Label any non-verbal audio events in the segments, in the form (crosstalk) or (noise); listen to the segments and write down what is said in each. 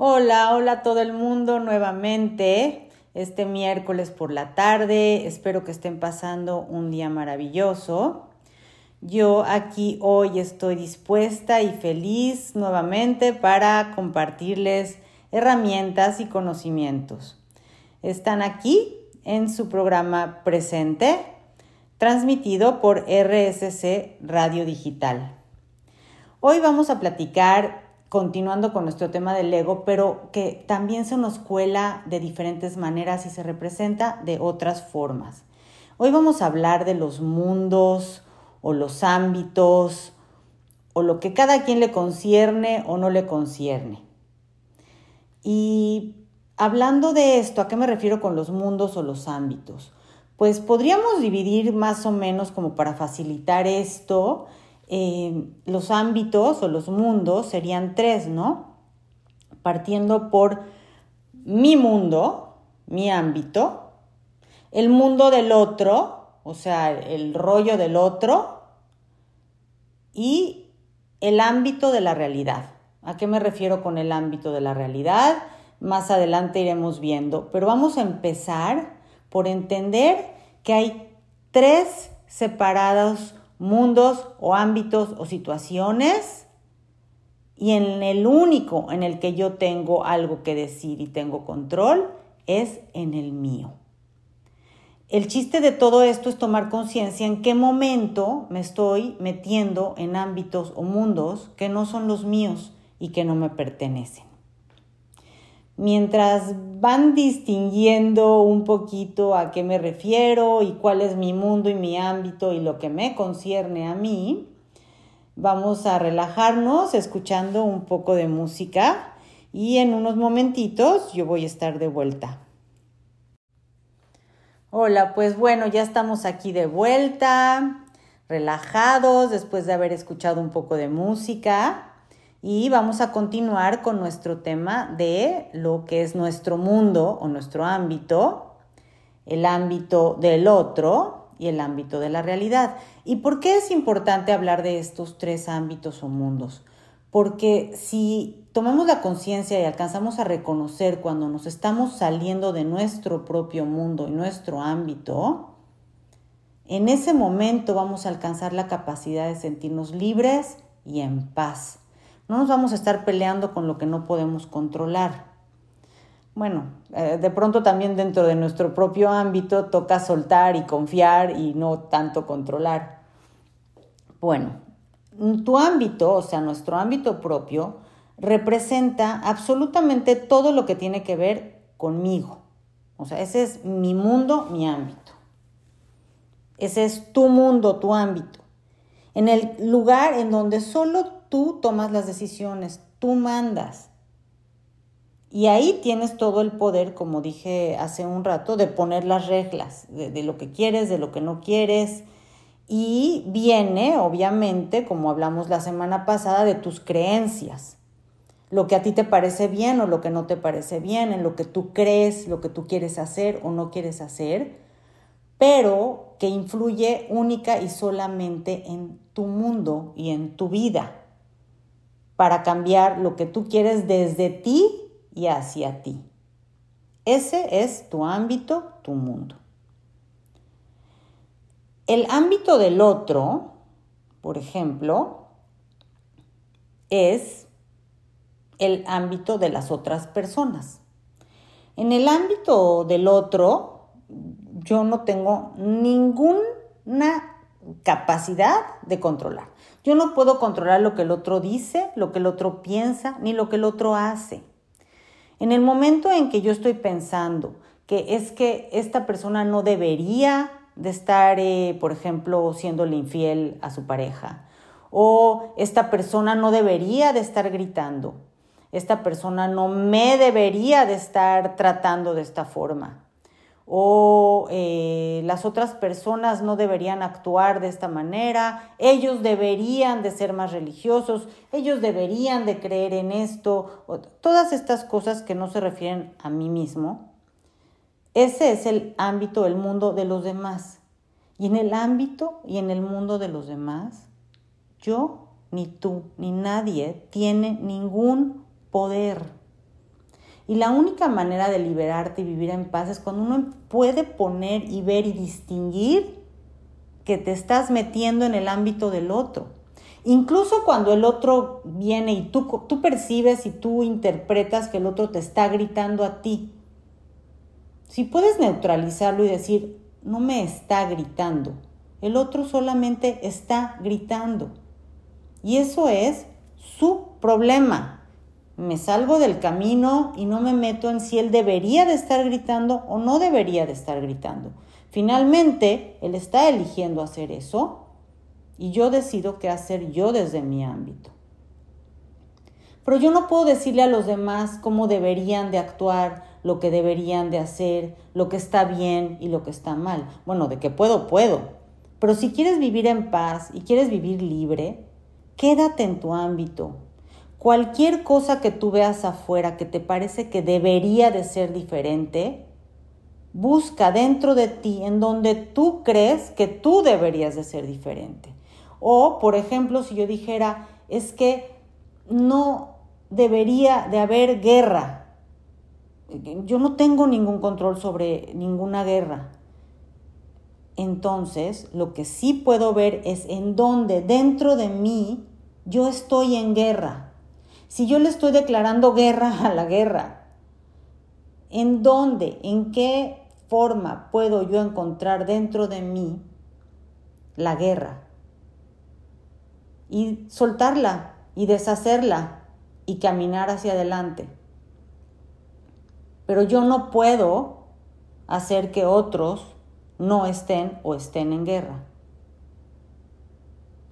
Hola, hola a todo el mundo nuevamente. Este miércoles por la tarde. Espero que estén pasando un día maravilloso. Yo aquí hoy estoy dispuesta y feliz nuevamente para compartirles herramientas y conocimientos. Están aquí en su programa presente, transmitido por RSC Radio Digital. Hoy vamos a platicar continuando con nuestro tema del ego, pero que también se nos cuela de diferentes maneras y se representa de otras formas. Hoy vamos a hablar de los mundos o los ámbitos o lo que cada quien le concierne o no le concierne. Y hablando de esto, ¿a qué me refiero con los mundos o los ámbitos? Pues podríamos dividir más o menos como para facilitar esto eh, los ámbitos o los mundos serían tres, ¿no? Partiendo por mi mundo, mi ámbito, el mundo del otro, o sea, el rollo del otro, y el ámbito de la realidad. ¿A qué me refiero con el ámbito de la realidad? Más adelante iremos viendo, pero vamos a empezar por entender que hay tres separados mundos o ámbitos o situaciones y en el único en el que yo tengo algo que decir y tengo control es en el mío. El chiste de todo esto es tomar conciencia en qué momento me estoy metiendo en ámbitos o mundos que no son los míos y que no me pertenecen mientras van distinguiendo un poquito a qué me refiero y cuál es mi mundo y mi ámbito y lo que me concierne a mí, vamos a relajarnos escuchando un poco de música y en unos momentitos yo voy a estar de vuelta. Hola, pues bueno, ya estamos aquí de vuelta, relajados después de haber escuchado un poco de música. Y vamos a continuar con nuestro tema de lo que es nuestro mundo o nuestro ámbito, el ámbito del otro y el ámbito de la realidad. ¿Y por qué es importante hablar de estos tres ámbitos o mundos? Porque si tomamos la conciencia y alcanzamos a reconocer cuando nos estamos saliendo de nuestro propio mundo y nuestro ámbito, en ese momento vamos a alcanzar la capacidad de sentirnos libres y en paz no nos vamos a estar peleando con lo que no podemos controlar. Bueno, eh, de pronto también dentro de nuestro propio ámbito toca soltar y confiar y no tanto controlar. Bueno, tu ámbito, o sea, nuestro ámbito propio, representa absolutamente todo lo que tiene que ver conmigo. O sea, ese es mi mundo, mi ámbito. Ese es tu mundo, tu ámbito. En el lugar en donde solo tú tomas las decisiones, tú mandas. Y ahí tienes todo el poder, como dije hace un rato, de poner las reglas, de, lo que quieres, de lo que no quieres. Y viene, obviamente, como hablamos la semana pasada, de tus creencias. Lo que a ti te parece bien o lo que no te parece bien, en lo que tú crees, lo que tú quieres hacer o no quieres hacer, pero que influye única y solamente en tu mundo y en tu vida para cambiar lo que tú quieres desde ti y hacia ti. Ese es tu ámbito, tu mundo. El ámbito del otro, por ejemplo, es el ámbito de las otras personas. En el ámbito del otro, yo no tengo ninguna capacidad de controlar. Yo no puedo controlar lo que el otro dice, lo que el otro piensa, ni lo que el otro hace. En el momento en que yo estoy pensando que es que esta persona no debería de estar, eh, por ejemplo, siéndole infiel a su pareja, o esta persona no debería de estar gritando, esta persona no me debería de estar tratando de esta forma o eh, las otras personas no deberían actuar de esta manera, ellos deberían de ser más religiosos, ellos deberían de creer en esto, todas estas cosas que no se refieren a mí mismo. Ese es el ámbito, el mundo de los demás. Y en el ámbito y en el mundo de los demás, yo, ni tú, ni nadie tiene ningún poder. Y la única manera de liberarte y vivir en paz es cuando uno puede poner y ver y distinguir que te estás metiendo en el ámbito del otro. Incluso cuando el otro viene y tú, tú percibes y tú interpretas que el otro te está gritando a ti. Si puedes neutralizarlo y decir, no me está gritando, el otro solamente está gritando. Y eso es su problema me salgo del camino y no me meto en si él debería de estar gritando o no debería de estar gritando. Finalmente, él está eligiendo hacer eso y yo decido qué hacer yo desde mi ámbito. Pero yo no puedo decirle a los demás cómo deberían de actuar, lo que deberían de hacer, lo que está bien y lo que está mal. Bueno, de que puedo, puedo. Pero si quieres vivir en paz y quieres vivir libre, quédate en tu ámbito, Cualquier cosa que tú veas afuera que te parece que debería de ser diferente, busca dentro de ti en donde tú crees que tú deberías de ser diferente. O, por ejemplo, si yo dijera, es que no debería de haber guerra. Yo no tengo ningún control sobre ninguna guerra. Entonces, lo que sí puedo ver es en donde dentro de mí yo estoy en guerra. Si yo le estoy declarando guerra a la guerra, ¿en dónde, en qué forma puedo yo encontrar dentro de mí la guerra? Y soltarla y deshacerla y caminar hacia adelante. Pero yo no puedo hacer que otros no estén o estén en guerra.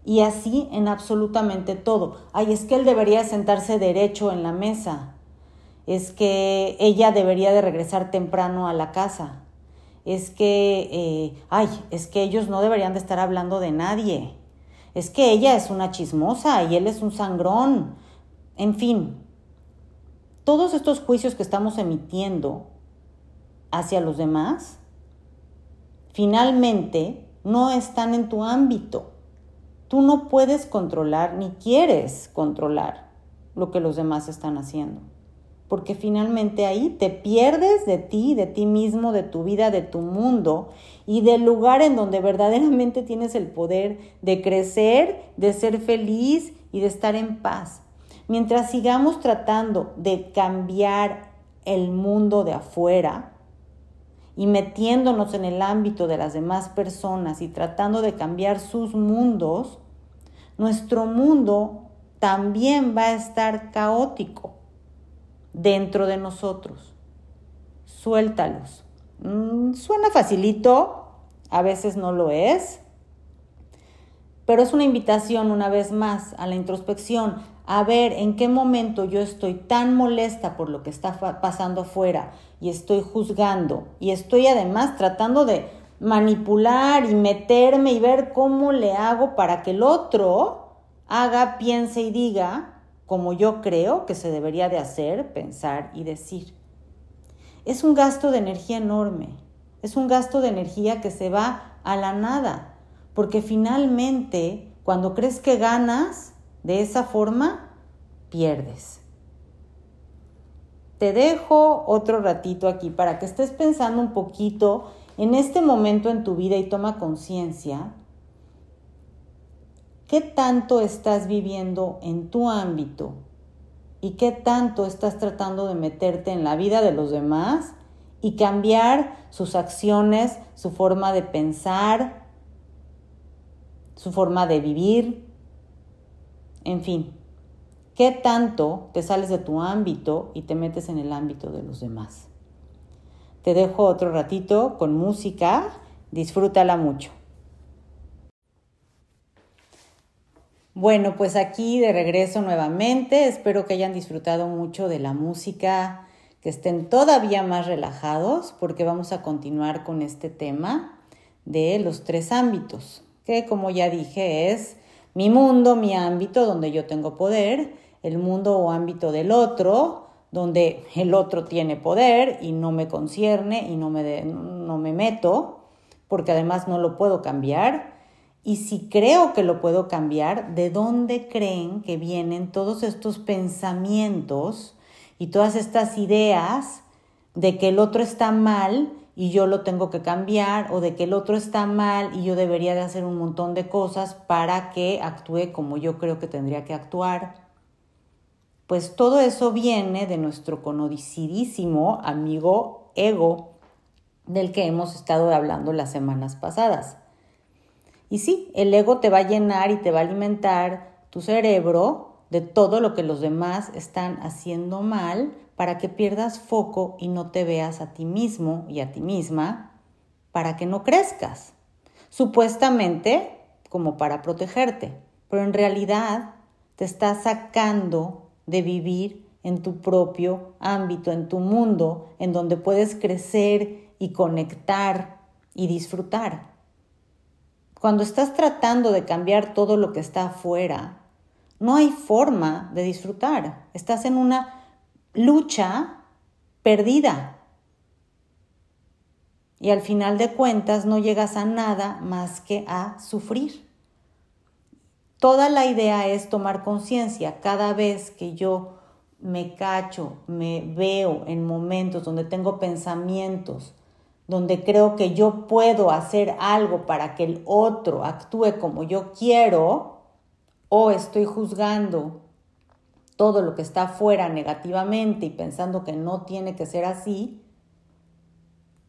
Y así en absolutamente todo. Ay, es que él debería sentarse derecho en la mesa. Es que ella debería de regresar temprano a la casa. Es que, eh, ay, es que ellos no deberían de estar hablando de nadie. Es que ella es una chismosa y él es un sangrón. En fin, todos estos juicios que estamos emitiendo hacia los demás, finalmente no están en tu ámbito Tú no puedes controlar ni quieres controlar lo que los demás están haciendo, porque finalmente ahí te pierdes de ti, de ti mismo, de tu vida, de tu mundo y del lugar en donde verdaderamente tienes el poder de crecer, de ser feliz y de estar en paz. Mientras sigamos tratando de cambiar el mundo de afuera, y metiéndonos en el ámbito de las demás personas y tratando de cambiar sus mundos, nuestro mundo también va a estar caótico dentro de nosotros. Suéltalos. Mm, suena facilito, a veces no lo es, pero es una invitación una vez más a la introspección, a ver en qué momento yo estoy tan molesta por lo que está pasando afuera y estoy juzgando y estoy además tratando de manipular y meterme y ver cómo le hago para que el otro haga, piense y diga como yo creo que se debería de hacer, pensar y decir. Es un gasto de energía enorme, es un gasto de energía que se va a la nada, porque finalmente cuando crees que ganas, de esa forma, pierdes. Te dejo otro ratito aquí para que estés pensando un poquito en este momento en tu vida y toma conciencia. ¿Qué tanto estás viviendo en tu ámbito? ¿Y qué tanto estás tratando de meterte en la vida de los demás y cambiar sus acciones, su forma de pensar, su forma de vivir? En fin, ¿qué tanto te sales de tu ámbito y te metes en el ámbito de los demás? Te dejo otro ratito con música, disfrútala mucho. Bueno, pues aquí de regreso nuevamente, espero que hayan disfrutado mucho de la música, que estén todavía más relajados porque vamos a continuar con este tema de los tres ámbitos, que como ya dije es mi mundo, mi ámbito donde yo tengo poder, el mundo o ámbito del otro, donde el otro tiene poder y no me concierne y no me, no me meto, porque además no lo puedo cambiar. Y si creo que lo puedo cambiar, ¿de dónde creen que vienen todos estos pensamientos y todas estas ideas de que el otro está mal y yo lo tengo que cambiar o de que el otro está mal y yo debería de hacer un montón de cosas para que actúe como yo creo que tendría que actuar. Pues todo eso viene de nuestro conocidísimo amigo ego del que hemos estado hablando las semanas pasadas. Y sí, el ego te va a llenar y te va a alimentar tu cerebro de todo lo que los demás están haciendo mal para que pierdas foco y no te veas a ti mismo y a ti misma, para que no crezcas. Supuestamente como para protegerte, pero en realidad te está sacando de vivir en tu propio ámbito, en tu mundo, en donde puedes crecer y conectar y disfrutar. Cuando estás tratando de cambiar todo lo que está afuera, no hay forma de disfrutar. Estás en una lucha perdida. Y al final de cuentas no llegas a nada más que a sufrir. Toda la idea es tomar conciencia. Cada vez que yo me cacho, me veo en momentos donde tengo pensamientos, donde creo que yo puedo hacer algo para que el otro actúe como yo quiero, o estoy juzgando todo lo que está afuera negativamente y pensando que no tiene que ser así,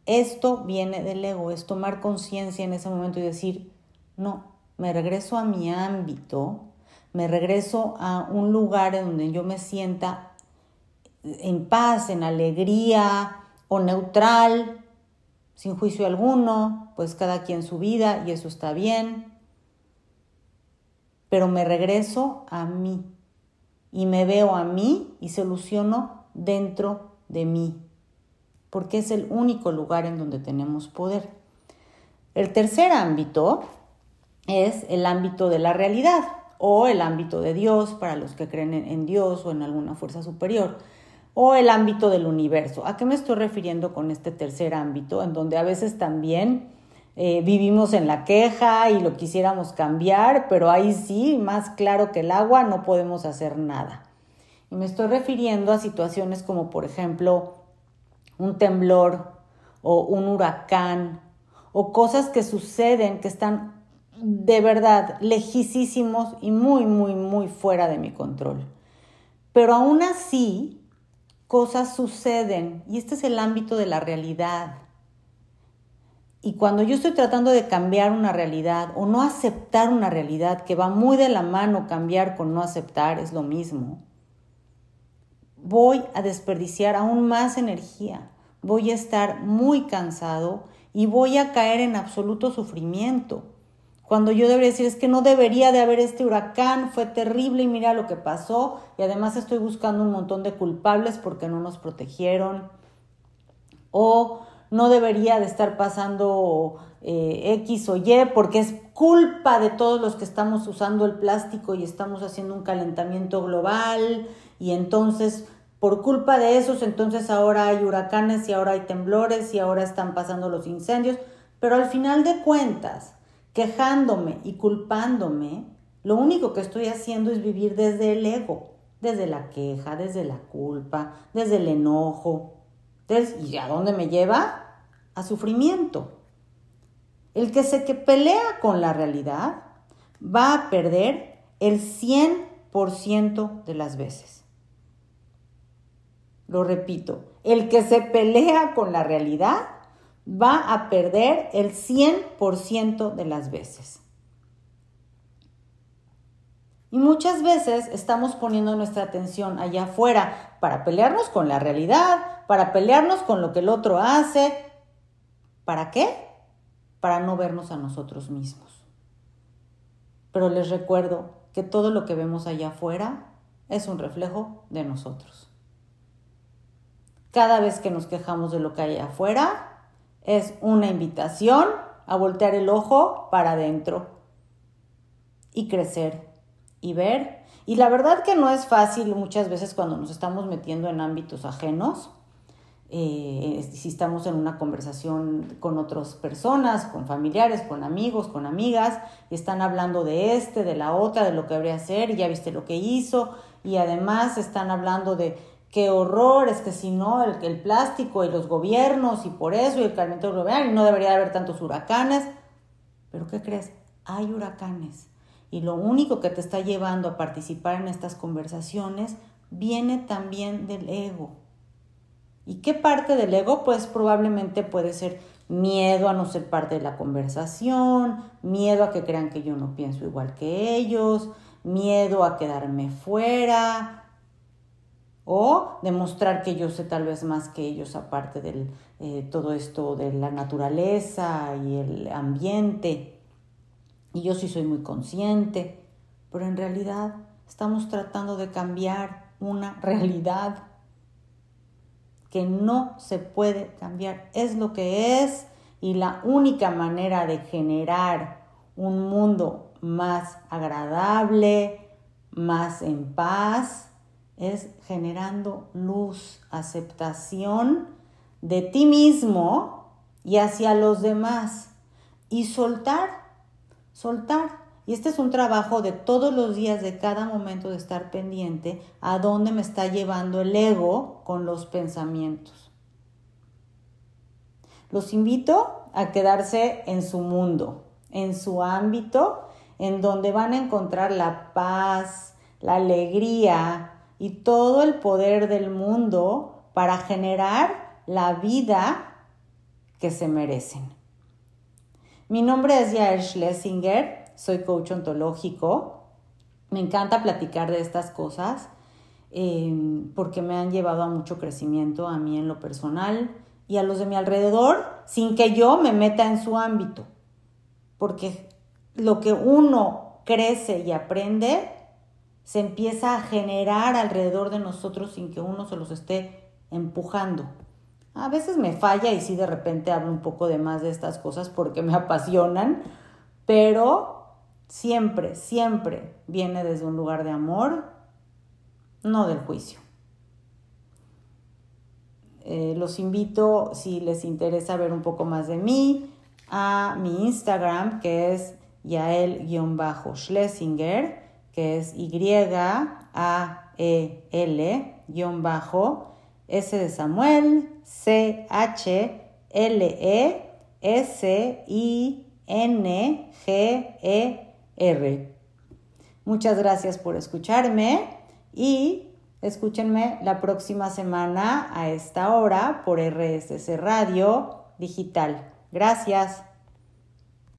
esto viene del ego, es tomar conciencia en ese momento y decir, no, me regreso a mi ámbito, me regreso a un lugar en donde yo me sienta en paz, en alegría o neutral, sin juicio alguno, pues cada quien su vida y eso está bien. Pero me regreso a mí, y me veo a mí y soluciono dentro de mí, porque es el único lugar en donde tenemos poder. El tercer ámbito es el ámbito de la realidad o el ámbito de Dios para los que creen en Dios o en alguna fuerza superior o el ámbito del universo. ¿A qué me estoy refiriendo con este tercer ámbito? En donde a veces también eh, vivimos en la queja y lo quisiéramos cambiar, pero ahí sí, más claro que el agua, no podemos hacer nada. Y me estoy refiriendo a situaciones como, por ejemplo, un temblor o un huracán o cosas que suceden que están de verdad lejísimos y muy, muy, muy fuera de mi control. Pero aún así, cosas suceden y este es el ámbito de la realidad. Y cuando yo estoy tratando de cambiar una realidad o no aceptar una realidad, que va muy de la mano cambiar con no aceptar, es lo mismo, voy a desperdiciar aún más energía, voy a estar muy cansado y voy a caer en absoluto sufrimiento. Cuando yo debería decir es que no debería de haber este huracán, fue terrible y mira lo que pasó y además estoy buscando un montón de culpables porque no nos protegieron. O no debería de estar pasando eh, X o Y porque es culpa de todos los que estamos usando el plástico y estamos haciendo un calentamiento global y entonces por culpa de esos entonces ahora hay huracanes y ahora hay temblores y ahora están pasando los incendios, pero al final de cuentas, quejándome y culpándome, lo único que estoy haciendo es vivir desde el ego, desde la queja, desde la culpa, desde el enojo, ¿y a dónde me lleva? A sufrimiento. El que se pelea con la realidad va a perder el 100% de las veces. Lo repito, el que se pelea con la realidad va a perder el 100% de las veces. Y muchas veces estamos poniendo nuestra atención allá afuera para pelearnos con la realidad, para pelearnos con lo que el otro hace. ¿Para qué? Para no vernos a nosotros mismos. Pero les recuerdo que todo lo que vemos allá afuera es un reflejo de nosotros. Cada vez que nos quejamos de lo que hay afuera, es una invitación a voltear el ojo para adentro y crecer y ver. Y la verdad que no es fácil muchas veces cuando nos estamos metiendo en ámbitos ajenos, eh, si estamos en una conversación con otras personas, con familiares, con amigos, con amigas, y están hablando de este, de la otra, de lo que habría hacer, y ya viste lo que hizo, y además están hablando de qué horror, es que si no, el, el plástico y los gobiernos y por eso y el calentamiento global y no debería haber tantos huracanes. Pero ¿qué crees? Hay huracanes. Y lo único que te está llevando a participar en estas conversaciones viene también del ego. ¿Y qué parte del ego? Pues probablemente puede ser miedo a no ser parte de la conversación, miedo a que crean que yo no pienso igual que ellos, miedo a quedarme fuera o demostrar que yo sé tal vez más que ellos aparte de eh, todo esto de la naturaleza y el ambiente. Y yo sí soy muy consciente, pero en realidad estamos tratando de cambiar una (laughs) realidad que no se puede cambiar. Es lo que es y la única manera de generar un mundo más agradable, más en paz, es generando luz, aceptación de ti mismo y hacia los demás y soltar, soltar. Y este es un trabajo de todos los días, de cada momento de estar pendiente a dónde me está llevando el ego con los pensamientos. Los invito a quedarse en su mundo, en su ámbito, en donde van a encontrar la paz, la alegría y todo el poder del mundo para generar la vida que se merecen. Mi nombre es Yael Schlesinger soy coach ontológico. Me encanta platicar de estas cosas em, porque me han llevado a mucho crecimiento a mí en lo personal y a los de mi alrededor sin que yo me meta en su ámbito. Porque lo que uno crece y aprende se empieza a generar alrededor de nosotros sin que uno se los esté empujando. A veces me falla y sí de repente hablo un poco de más de estas cosas porque me (laughs) apasionan, pero siempre, siempre viene desde un lugar de amor, no del juicio. Eh, los invito, si les interesa ver un poco más de mí, a mi Instagram, que es Yael-Schlesinger, que es Y-A-E-L-S de Samuel, C-H-L-E-S-I-N-G-E R. Muchas gracias por escucharme y escúchenme la próxima semana a esta hora por RSC Radio Digital. Gracias.